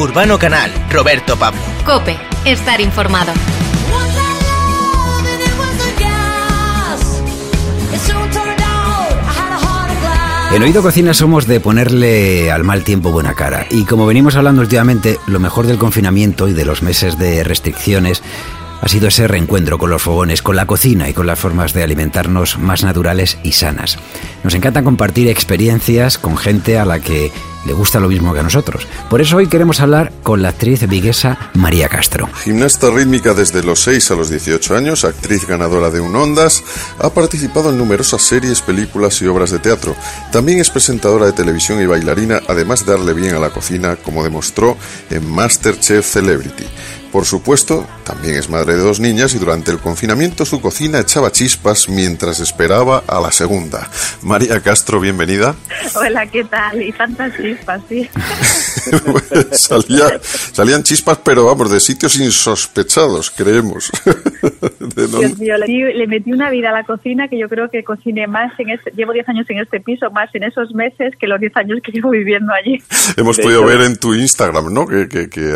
Urbano Canal, Roberto Pablo. Cope, estar informado. En Oído Cocina somos de ponerle al mal tiempo buena cara. Y como venimos hablando últimamente, lo mejor del confinamiento y de los meses de restricciones ha sido ese reencuentro con los fogones, con la cocina y con las formas de alimentarnos más naturales y sanas. Nos encanta compartir experiencias con gente a la que le gusta lo mismo que a nosotros. Por eso hoy queremos hablar con la actriz viguesa María Castro. Gimnasta rítmica desde los 6 a los 18 años, actriz ganadora de un Ondas, ha participado en numerosas series, películas y obras de teatro. También es presentadora de televisión y bailarina, además de darle bien a la cocina, como demostró en Masterchef Celebrity. Por supuesto, también es madre de dos niñas y durante el confinamiento su cocina echaba chispas mientras esperaba a la segunda. María Castro, bienvenida. Hola, ¿qué tal? Y tantas chispas, sí. salían chispas, pero vamos, de sitios insospechados, creemos. Dios mío, le, metí una vida a la cocina que yo creo que cociné más en este, llevo 10 años en este piso, más en esos meses que los 10 años que llevo viviendo allí. Hemos podido ver en tu Instagram, ¿no? Que, que, que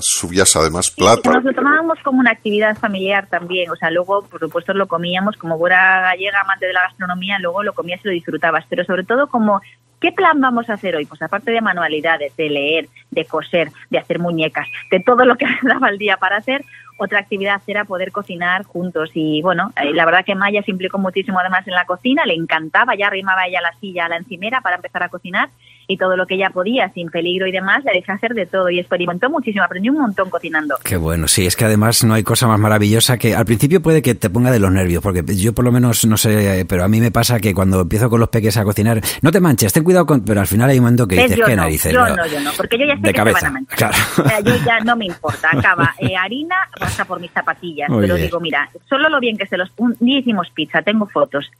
subías además nos lo tomábamos como una actividad familiar también, o sea, luego, por supuesto, lo comíamos como buena gallega, amante de la gastronomía, luego lo comías y lo disfrutabas, pero sobre todo como ¿Qué plan vamos a hacer hoy? Pues aparte de manualidades, de leer, de coser, de hacer muñecas, de todo lo que daba el día para hacer, otra actividad era poder cocinar juntos. Y bueno, eh, la verdad que Maya se implicó muchísimo además en la cocina, le encantaba, ya arrimaba ella la silla a la encimera para empezar a cocinar y todo lo que ella podía, sin peligro y demás, le dejé hacer de todo y experimentó muchísimo, aprendió un montón cocinando. Qué bueno, sí, es que además no hay cosa más maravillosa que al principio puede que te ponga de los nervios, porque yo por lo menos no sé, pero a mí me pasa que cuando empiezo con los peques a cocinar, no te manches, ten cuidado con, pero al final hay un momento que dices, ¿qué narices? Yo no, yo no, porque yo ya sé que cabeza, se van a manchar. Claro. O sea, yo ya no me importa, acaba eh, harina, pasa por mis zapatillas, pero digo, mira, solo lo bien que se los... Un día hicimos pizza, tengo fotos.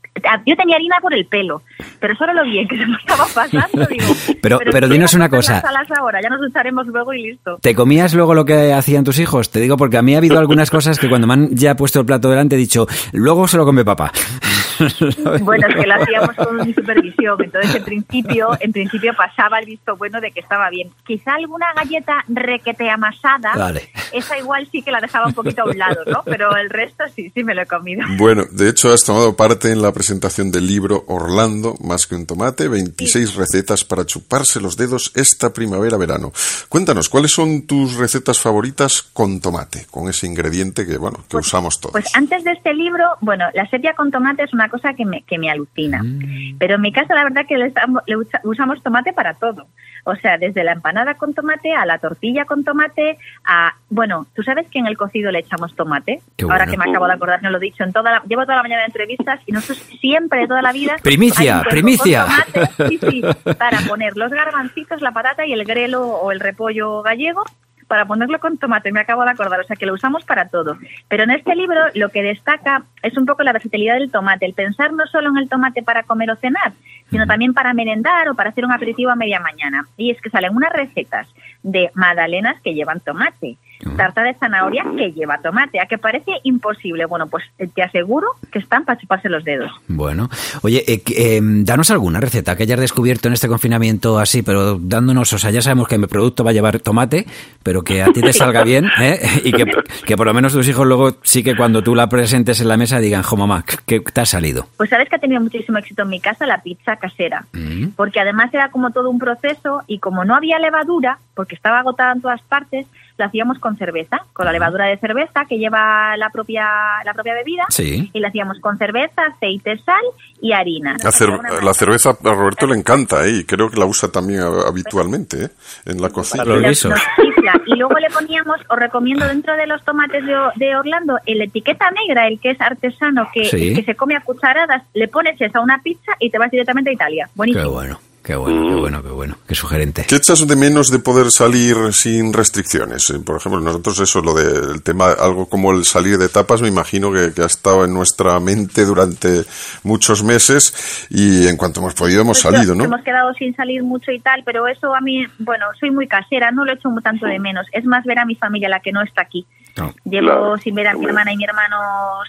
Yo tenía harina por el pelo, pero solo lo bien que se me estaba pasando, digo... pero, pero, dinos una cosa. Ahora, ya nos usaremos luego y listo. ¿Te comías luego lo que hacían tus hijos? Te digo porque a mí ha habido algunas cosas que cuando me han ya puesto el plato delante he dicho, luego se lo come papá. Bueno, es que lo hacíamos con supervisión, entonces en principio, en principio pasaba el visto bueno de que estaba bien. Quizá alguna galleta requete amasada, esa igual sí que la dejaba un poquito a un lado, ¿no? Pero el resto sí, sí me lo he comido. Bueno, de hecho has tomado parte en la presentación del libro Orlando, más que un tomate, 26 recetas para chuparse los dedos esta primavera-verano. Cuéntanos, ¿cuáles son tus recetas favoritas con tomate, con ese ingrediente que, bueno, que pues, usamos todos? Pues antes de este libro, bueno, la sepia con tomate es una cosa que me, que me alucina. Mm. Pero en mi casa la verdad que le, usamos tomate para todo. O sea, desde la empanada con tomate a la tortilla con tomate a... Bueno, ¿tú sabes que en el cocido le echamos tomate? Ahora que me acabo de acordar, no lo he dicho. En toda llevo toda la mañana de entrevistas y nosotros siempre, toda la vida... Primicia, primicia. sí, sí, para poner los garbancitos, la patata y el grelo o el repollo gallego para ponerlo con tomate, me acabo de acordar, o sea que lo usamos para todo. Pero en este libro lo que destaca es un poco la versatilidad del tomate, el pensar no solo en el tomate para comer o cenar, sino también para merendar o para hacer un aperitivo a media mañana. Y es que salen unas recetas de magdalenas que llevan tomate, tarta de zanahoria que lleva tomate, a que parece imposible. Bueno, pues eh, te aseguro que están para chuparse los dedos. Bueno, oye, eh, eh, danos alguna receta que hayas descubierto en este confinamiento así, pero dándonos, o sea, ya sabemos que mi producto va a llevar tomate, pero que a ti te salga bien y que, que, por lo menos tus hijos luego sí que cuando tú la presentes en la mesa digan, jo mamá, ¿qué te ha salido? Pues sabes que ha tenido muchísimo éxito en mi casa la pizza casera, mm. porque además era como todo un proceso y como no había levadura, porque estaba agotada en todas partes, la hacíamos con cerveza, con la levadura de cerveza que lleva la propia la propia bebida. Sí. Y la hacíamos con cerveza, aceite, sal y harina. La, cerveza a Roberto le encanta ¿eh? y creo que la usa también habitualmente ¿eh? en la cocina. y luego le poníamos, os recomiendo dentro de los tomates de, Orlando, el etiqueta negra, el que es artesano, que, que se come a cucharadas, le pones esa a una pizza y te vas directamente a Italia. Buenísimo. Qué bueno. Qué bueno, qué bueno, qué bueno, qué sugerente. ¿Qué echas de menos de poder salir sin restricciones? Eh, por ejemplo, nosotros eso, lo del tema, algo como el salir de tapas, me imagino que, ha estado en nuestra mente durante muchos meses y en cuanto hemos podido hemos pues salido, ¿no? Hemos quedado sin salir mucho y tal, pero eso a mí, bueno, soy muy casera, no lo echo tanto de menos. Es más ver a mi familia, la que no está aquí. Llevo sin ver a mi hermana y mi hermano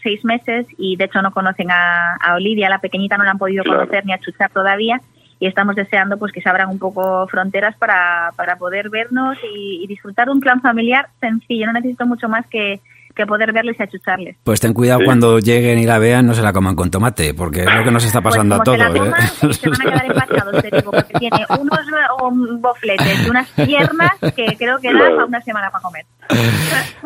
seis meses y de hecho no conocen a, Olivia, la pequeñita no la han podido conocer ni a chuchar todavía y estamos deseando pues que se abran un poco fronteras para, para poder vernos y, y disfrutar de un plan familiar sencillo. No necesito mucho más que, que poder verles y achucharles. Pues ten cuidado Sí. cuando lleguen y la vean, no se la coman con tomate, porque es lo que nos está pasando Pues como a se la todos. coman, ¿eh? se van a quedar empachados, te digo, porque tiene unos um, bofletes y unas piernas que creo que da para una semana para comer.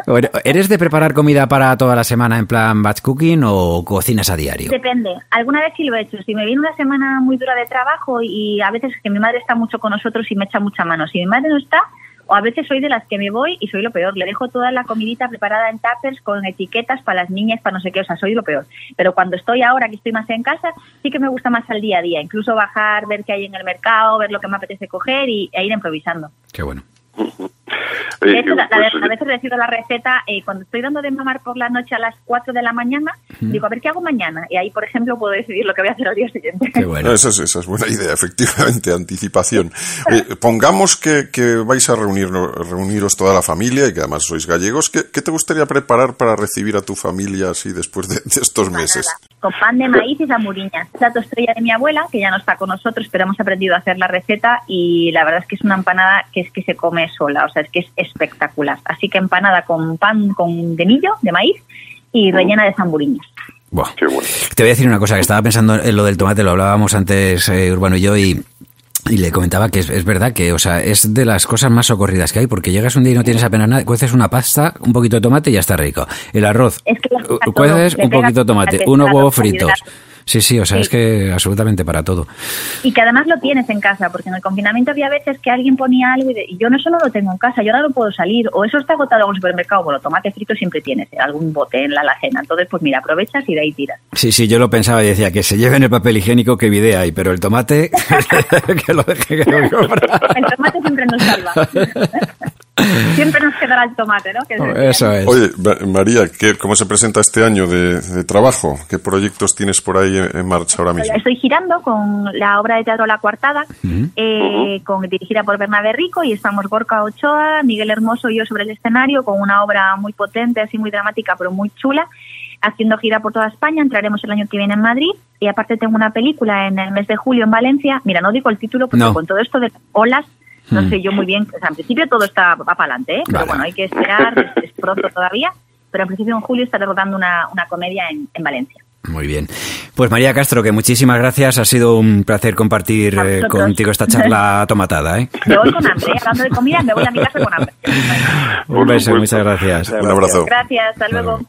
Bueno, ¿Eres de preparar comida para toda la semana en plan batch cooking o cocinas a diario? Depende. Alguna vez sí lo he hecho. Si me viene una semana muy dura de trabajo y a veces que mi madre está mucho con nosotros y me echa mucha mano. Si mi madre no está, o a veces soy de las que me voy y soy lo peor. Le dejo toda la comidita preparada en tuppers con etiquetas para las niñas, para no sé qué. O sea, soy lo peor. Pero cuando estoy ahora, que estoy más en casa, sí que me gusta más al día a día. Incluso bajar, ver qué hay en el mercado, ver lo que me apetece coger y, e ir improvisando. Qué bueno. De Oye, hecho, la- pues, la- a veces decido la receta eh, cuando estoy dando de mamar por la noche a las 4 de la mañana, digo, a ver qué hago mañana. Y ahí, por ejemplo, puedo decidir lo que voy a hacer al día siguiente. Qué bueno. Esa es, esa es buena idea, efectivamente, anticipación. Eh, pongamos que, que vais a reunirnos, reuniros toda la familia y que además sois gallegos. ¿Qué, qué te gustaría preparar para recibir a tu familia así después de, de estos meses? Con pan de maíz y zamburiñas. Plato estrella de mi abuela, que ya no está con nosotros, pero hemos aprendido a hacer la receta y la verdad es que es una empanada que es que se come sola, o sea, es que es espectacular. Así que empanada con pan con denillo de maíz y rellena de zamburiñas. Buah. Qué bueno. Te voy a decir una cosa, que estaba pensando en lo del tomate, lo hablábamos antes eh, Urbano y yo y, y le comentaba que es, es verdad que, o sea, es de las cosas más socorridas que hay, porque llegas un día y no tienes apenas nada, cueces una pasta, un poquito de tomate y ya está rico. El arroz, Es que cueces un poquito de tomate, unos huevos fritos. Sí, sí, o sea, Sí. es que absolutamente para todo. Y que además lo tienes en casa, porque en el confinamiento había veces que alguien ponía algo y, de- y yo no eso no lo tengo en casa, yo ahora no puedo salir, o eso está agotado en el supermercado, bueno, tomate frito siempre tienes, eh, algún bote en la alacena, entonces pues mira, aprovechas y de ahí tiras. Sí, sí, yo lo pensaba y decía que se lleven el papel higiénico que idea hay, pero el tomate, que lo deje que lo. El tomate siempre nos salva. siempre quedará el tomate, ¿no? Que. Eso es. Oye, Ma- María, ¿qué, ¿cómo se presenta este año de, de trabajo? ¿Qué proyectos tienes por ahí en, en marcha ahora mismo? Estoy girando con la obra de teatro La Coartada, eh, con, dirigida por Bernabé Rico, y estamos Gorka Ochoa, Miguel Hermoso y yo sobre el escenario, con una obra muy potente, así muy dramática, pero muy chula, haciendo gira por toda España. Entraremos el año que viene en Madrid, y aparte tengo una película en el mes de julio en Valencia. Mira, no digo el título, porque No. con todo esto de olas, no Mm. sé yo muy bien, o sea, en principio todo está va para adelante, ¿eh? pero Vale. bueno, hay que esperar, es, es pronto todavía, pero en principio en julio estaré rodando una, una comedia en, en Valencia. Muy bien. Pues María Castro, que muchísimas gracias. Ha sido un placer compartir eh, contigo esta charla tomatada. ¿eh? Me voy con hambre, ¿eh? hablando de comida, me voy a mi casa con hambre. Un beso, muchas gracias. Un abrazo. Gracias, hasta luego.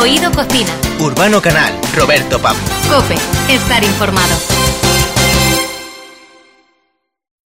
Oído Cocina. Urbano Canal, Roberto Pablo. Cope. Estar informado.